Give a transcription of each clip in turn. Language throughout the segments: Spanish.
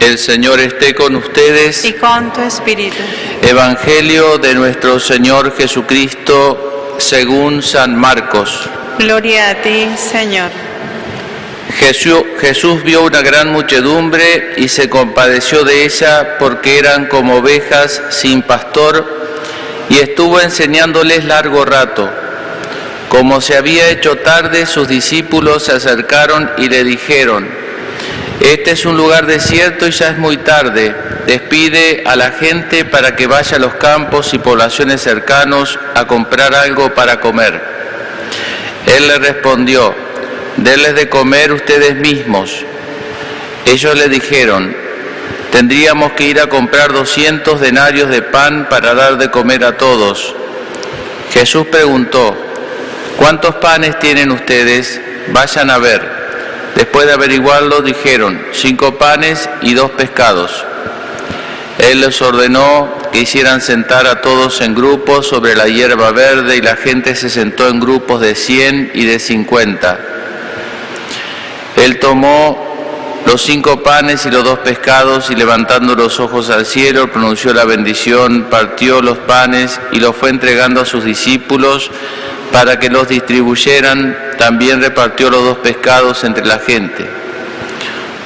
El Señor esté con ustedes. y con tu espíritu. Evangelio de nuestro Señor Jesucristo según San Marcos. Gloria a ti, Señor. Jesús, Jesús vio una gran muchedumbre y se compadeció de ella porque eran como ovejas sin pastor y estuvo enseñándoles largo rato. Como se había hecho tarde, sus discípulos se acercaron y le dijeron, este es un lugar desierto y ya es muy tarde. Despide a la gente para que vaya a los campos y poblaciones cercanos a comprar algo para comer. Él le respondió, denles de comer ustedes mismos. Ellos le dijeron, tendríamos que ir a comprar 200 denarios de pan para dar de comer a todos. Jesús preguntó, ¿cuántos panes tienen ustedes? Vayan a ver. Después de averiguarlo, dijeron, cinco panes y dos pescados. Él les ordenó que hicieran sentar a todos en grupos sobre la hierba verde y la gente se sentó en grupos de cien y de cincuenta. Él tomó los cinco panes y los dos pescados y levantando los ojos al cielo pronunció la bendición, partió los panes y los fue entregando a sus discípulos para que los distribuyeran, también repartió los dos pescados entre la gente.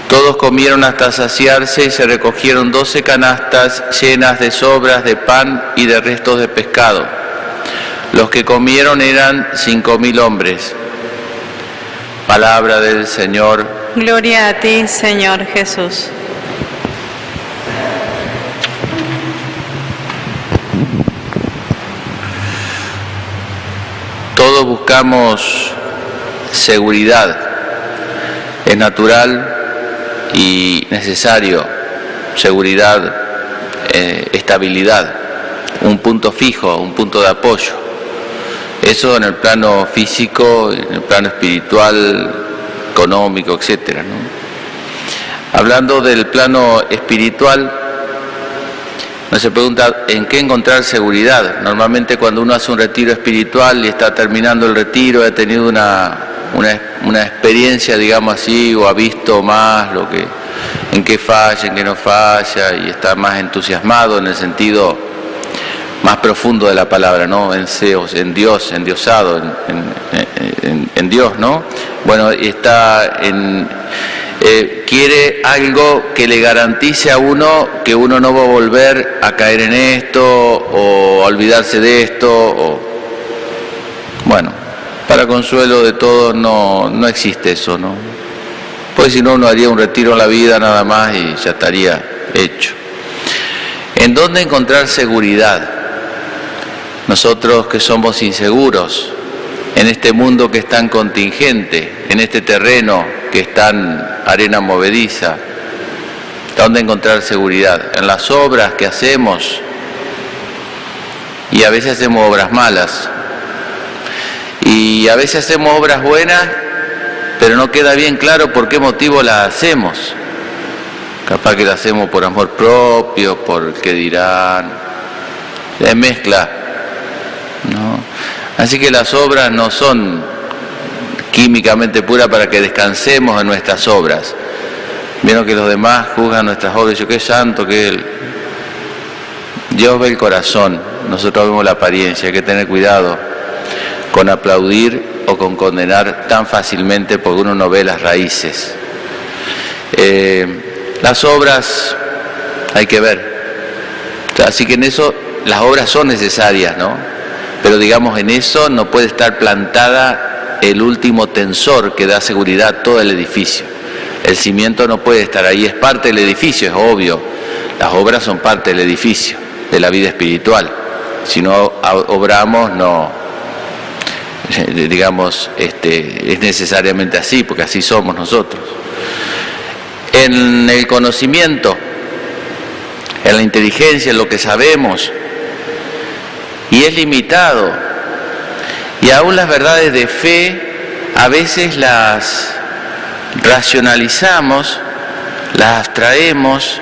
Todos comieron hasta saciarse y se recogieron doce canastas llenas de sobras de pan y de restos de pescado. Los que comieron eran cinco mil hombres. Palabra del Señor. Gloria a ti, Señor Jesús. Todos buscamos seguridad. Es natural y necesario seguridad, eh, estabilidad, un punto fijo, un punto de apoyo. Eso en el plano físico, en el plano espiritual, económico. ¿no? Hablando del plano espiritual, no se pregunta en qué encontrar seguridad. Normalmente cuando uno hace un retiro espiritual y está terminando el retiro, ha tenido una, una, una experiencia, digamos así, o ha visto más lo que, en qué falla, en qué no falla, y está más entusiasmado en el sentido más profundo de la palabra, ¿no? En Zeus, en Dios, endiosado, en, en, en, en Dios, ¿no? Bueno, está en, eh, quiere algo que le garantice a uno que uno no va a volver a caer en esto o a olvidarse de esto. Bueno, para consuelo de todos no, no existe eso, ¿no? Pues si no, uno haría un retiro en la vida nada más y ya estaría hecho. ¿En dónde encontrar seguridad? Nosotros que somos inseguros, en este mundo que es tan contingente, en este terreno que es tan arena movediza, ¿dónde encontrar seguridad? En las obras que hacemos, y a veces hacemos obras malas, y a veces hacemos obras buenas, pero no queda bien claro por qué motivo las hacemos. Capaz que las hacemos por amor propio, por qué dirán, es mezcla, ¿no? Así que las obras no son químicamente puras para que descansemos en nuestras obras. Vieron que los demás juzgan nuestras obras, yo qué santo que él. Dios ve el corazón, nosotros vemos la apariencia, hay que tener cuidado con aplaudir o con condenar tan fácilmente porque uno no ve las raíces. Eh, las obras hay que ver. Así que en eso las obras son necesarias, ¿no? Pero digamos, en eso no puede estar plantada el último tensor que da seguridad a todo el edificio. El cimiento no puede estar ahí, es parte del edificio, es obvio. Las obras son parte del edificio, de la vida espiritual. Si no obramos, no, digamos, este, es necesariamente así, porque así somos nosotros. En el conocimiento, en la inteligencia, en lo que sabemos, y es limitado. Y aún las verdades de fe a veces las racionalizamos, las abstraemos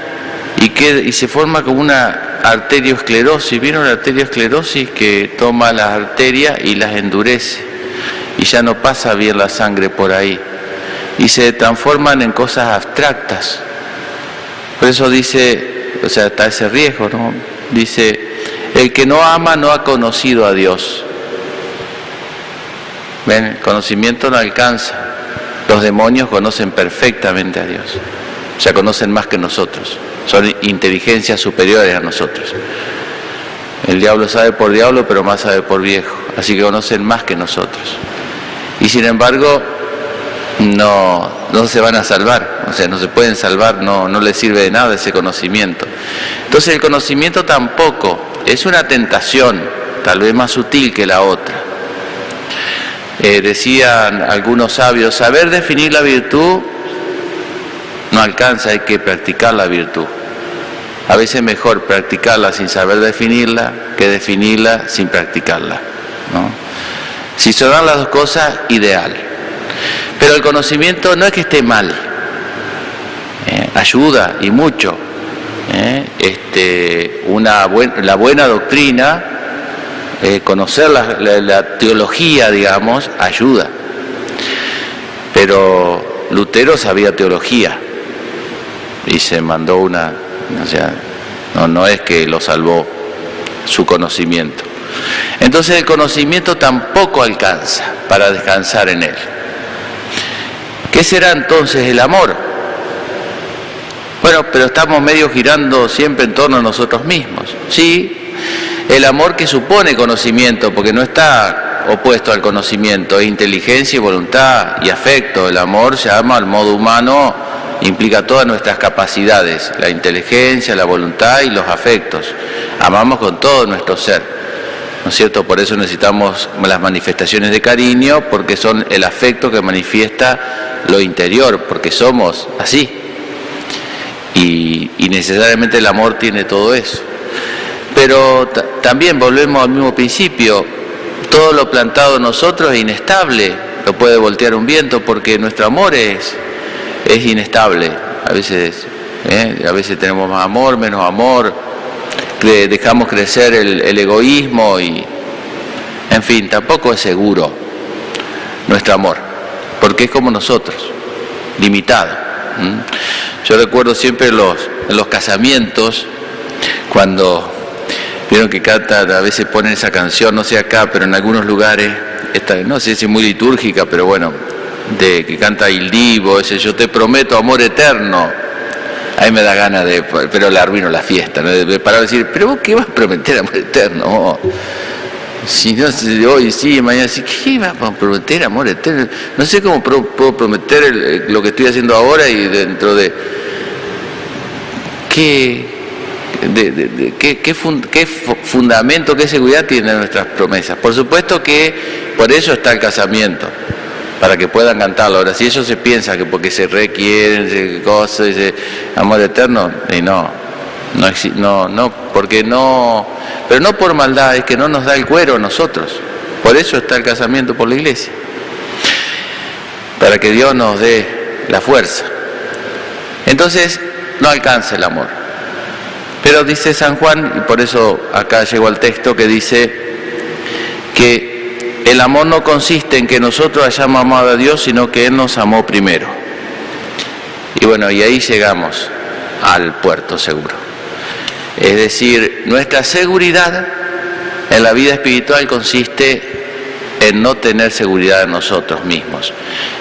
y, y se forma como una arteriosclerosis. ¿Vieron la arteriosclerosis que toma las arterias y las endurece? Y ya no pasa bien la sangre por ahí. Y se transforman en cosas abstractas. Por eso dice, o sea, está ese riesgo, ¿no? Dice, el que no ama no ha conocido a Dios. ¿Ven? El conocimiento no alcanza. Los demonios conocen perfectamente a Dios. O sea, conocen más que nosotros. Son inteligencias superiores a nosotros. El diablo sabe por diablo, pero más sabe por viejo. Así que conocen más que nosotros. Y sin embargo, no, no se van a salvar, o sea, no se pueden salvar, no, no les sirve de nada ese conocimiento. Entonces el conocimiento tampoco es una tentación, tal vez más sutil que la otra. Eh, decían algunos sabios, saber definir la virtud no alcanza, hay que practicar la virtud. A veces es mejor practicarla sin saber definirla que definirla sin practicarla. ¿no? Si se dan las dos cosas, ideal. Pero el conocimiento no es que esté mal, eh, ayuda y mucho. Eh, este, una la buena doctrina, eh, conocer la, teología, digamos, ayuda. Pero Lutero sabía teología y se mandó una, o sea, no, no es que lo salvó su conocimiento. Entonces el conocimiento tampoco alcanza para descansar en él. ¿Qué será entonces el amor? Bueno, pero estamos medio girando siempre en torno a nosotros mismos. Sí, el amor que supone conocimiento, porque no está opuesto al conocimiento, es inteligencia y voluntad y afecto. El amor se llama al modo humano, implica todas nuestras capacidades, la inteligencia, la voluntad y los afectos. Amamos con todo nuestro ser. ¿No es cierto? Por eso necesitamos las manifestaciones de cariño, porque son el afecto que manifiesta lo interior, porque somos así. Y, necesariamente el amor tiene todo eso. Pero también volvemos al mismo principio, todo lo plantado en nosotros es inestable, lo puede voltear un viento porque nuestro amor es, es inestable. A veces, ¿eh? a veces tenemos más amor, menos amor, dejamos crecer el, egoísmo y, en fin, tampoco es seguro nuestro amor porque es como nosotros, limitado. Yo recuerdo siempre los, los casamientos, cuando vieron que canta, a veces ponen esa canción, no sé acá, pero en algunos lugares, esta, no sé si es muy litúrgica, pero bueno, de que canta Il Divo, ese yo te prometo amor eterno. Ahí me da ganas de, pero le arruino la fiesta, ¿no? de parar decir, pero vos qué vas a prometer amor eterno. Si no, hoy sí, mañana sí, ¿qué va a prometer amor eterno? No sé cómo puedo prometer lo que estoy haciendo ahora y dentro de... ¿Qué, de, qué, qué, fundamento, qué seguridad tienen nuestras promesas? Por supuesto que por eso está el casamiento, para que puedan cantarlo. Ahora, si eso se piensa que porque se requieren, cosas, dice amor eterno, y no, no, no, no, porque no, pero no por maldad, es que no nos da el cuero a nosotros. Por eso está el casamiento por la iglesia. Para que Dios nos dé la fuerza. Entonces, no alcanza el amor. Pero dice San Juan, y por eso acá llegó al texto que dice que el amor no consiste en que nosotros hayamos amado a Dios, sino que Él nos amó primero. Y bueno, y ahí llegamos al puerto seguro. Es decir, nuestra seguridad en la vida espiritual consiste en no tener seguridad en nosotros mismos,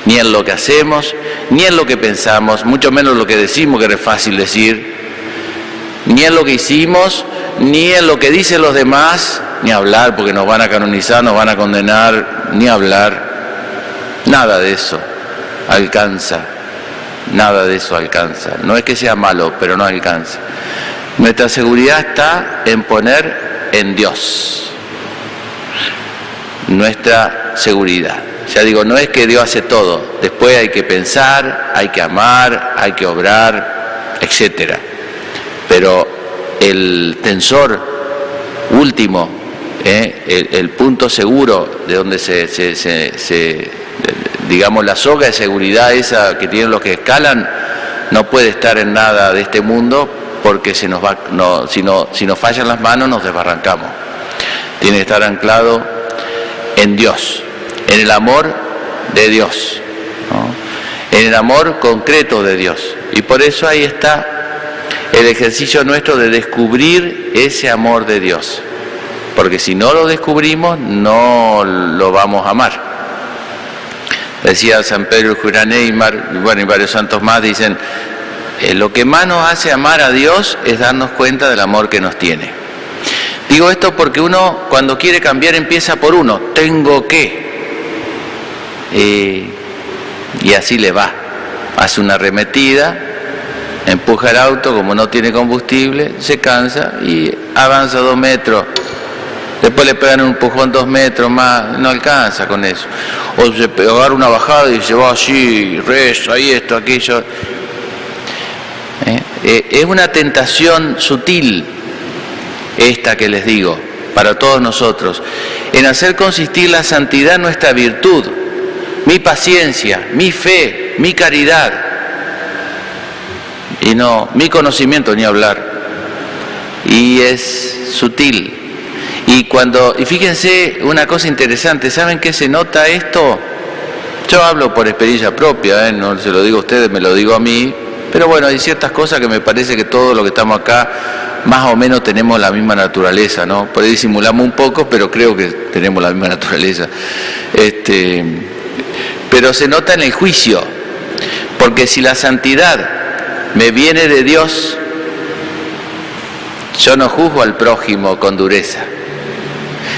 ni en lo que hacemos, ni en lo que pensamos, mucho menos lo que decimos, que es fácil decir, ni en lo que hicimos, ni en lo que dicen los demás, ni hablar, porque nos van a canonizar, nos van a condenar, ni hablar. Nada de eso alcanza, nada de eso alcanza. No es que sea malo, pero no alcanza. Nuestra seguridad está en poner en Dios nuestra seguridad. Ya digo, no es que Dios hace todo, después hay que pensar, hay que amar, hay que obrar, etc. Pero el tensor último, eh, el, punto seguro de donde se, digamos, la soga de seguridad esa que tienen los que escalan, no puede estar en nada de este mundo porque se nos va, si, no, si nos fallan las manos nos desbarrancamos. Tiene que estar anclado en Dios, en el amor de Dios, en el amor concreto de Dios. Y por eso ahí está el ejercicio nuestro de descubrir ese amor de Dios. Porque si no lo descubrimos, no lo vamos a amar. Decía San Pedro Jurané y, bueno, y varios santos más, dicen, eh, lo que más nos hace amar a Dios es darnos cuenta del amor que nos tiene. Digo esto porque uno cuando quiere cambiar empieza por uno, tengo que. Eh, y así le va. Hace una arremetida, empuja el auto, como no tiene combustible, se cansa y avanza dos metros. Después le pegan un empujón dos metros más, no alcanza con eso. O se agarra una bajada y se va así, rezo, ahí esto, aquello. ¿Eh? Eh, es una tentación sutil esta que les digo, para todos nosotros, en hacer consistir la santidad nuestra virtud, mi paciencia, mi fe, mi caridad, y no mi conocimiento ni hablar. Y es sutil. Y cuando, y fíjense una cosa interesante, ¿saben qué se nota esto? Yo hablo por experiencia propia, ¿eh? no se lo digo a ustedes, me lo digo a mí, pero bueno, hay ciertas cosas que me parece que todos los que estamos acá más o menos tenemos la misma naturaleza, ¿no? Por ahí disimulamos un poco, pero creo que tenemos la misma naturaleza. Este, pero se nota en el juicio, porque si la santidad me viene de Dios, yo no juzgo al prójimo con dureza.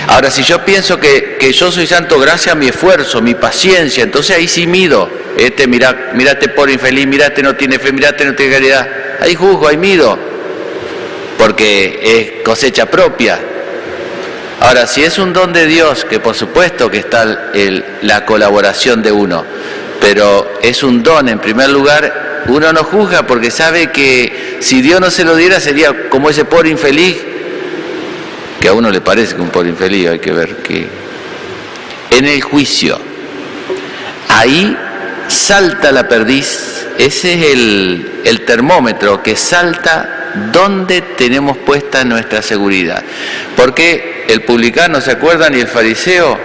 Ahora, si yo pienso que, que yo soy santo gracias a mi esfuerzo, mi paciencia, entonces ahí sí mido este mira, mirate por infeliz, mirate no tiene fe, mirate no tiene caridad. Ahí juzgo, ahí mido, porque es cosecha propia. Ahora, si es un don de Dios, que por supuesto que está la colaboración de uno, pero es un don en primer lugar, uno no juzga porque sabe que si Dios no se lo diera sería como ese pobre infeliz, que a uno le parece que un pobre infeliz, hay que ver que en el juicio, ahí salta la perdiz, ese es el, termómetro que salta donde tenemos puesta nuestra seguridad. Porque el publicano, ¿se acuerdan? Y el fariseo,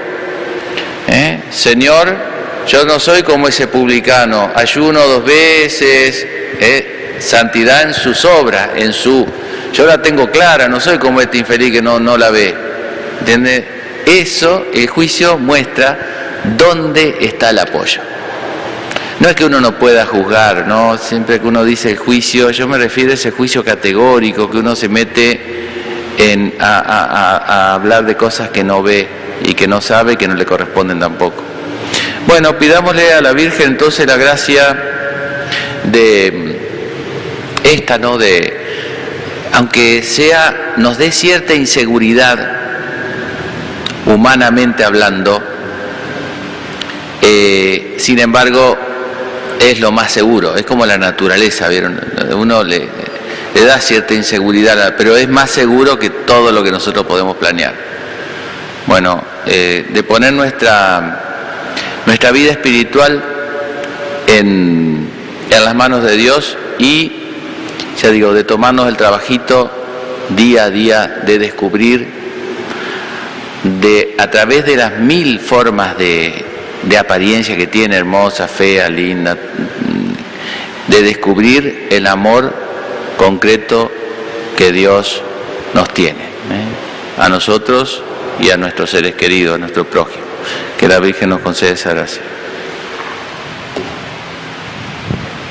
¿eh? Señor, yo no soy como ese publicano, ayuno dos veces, ¿eh? santidad en sus obras, en su... Yo la tengo clara, no soy como este infeliz que no, no la ve. ¿Entiende? Eso, el juicio muestra dónde está el apoyo. No es que uno no pueda juzgar, ¿no? Siempre que uno dice el juicio, yo me refiero a ese juicio categórico, que uno se mete en, a, hablar de cosas que no ve y que no sabe y que no le corresponden tampoco. Bueno, pidámosle a la Virgen entonces la gracia de esta, ¿no? De, aunque sea, nos dé cierta inseguridad, humanamente hablando, eh, sin embargo, es lo más seguro, es como la naturaleza, ¿vieron? Uno le, da cierta inseguridad, pero es más seguro que todo lo que nosotros podemos planear. Bueno, eh, de poner nuestra, nuestra vida espiritual en, en las manos de Dios y, ya digo, de tomarnos el trabajito día a día de descubrir de a través de las mil formas de, de apariencia que tiene, hermosa, fea, linda, de descubrir el amor concreto que Dios nos tiene, ¿eh? a nosotros y a nuestros seres queridos, a nuestro prójimo. Que la Virgen nos conceda esa gracia.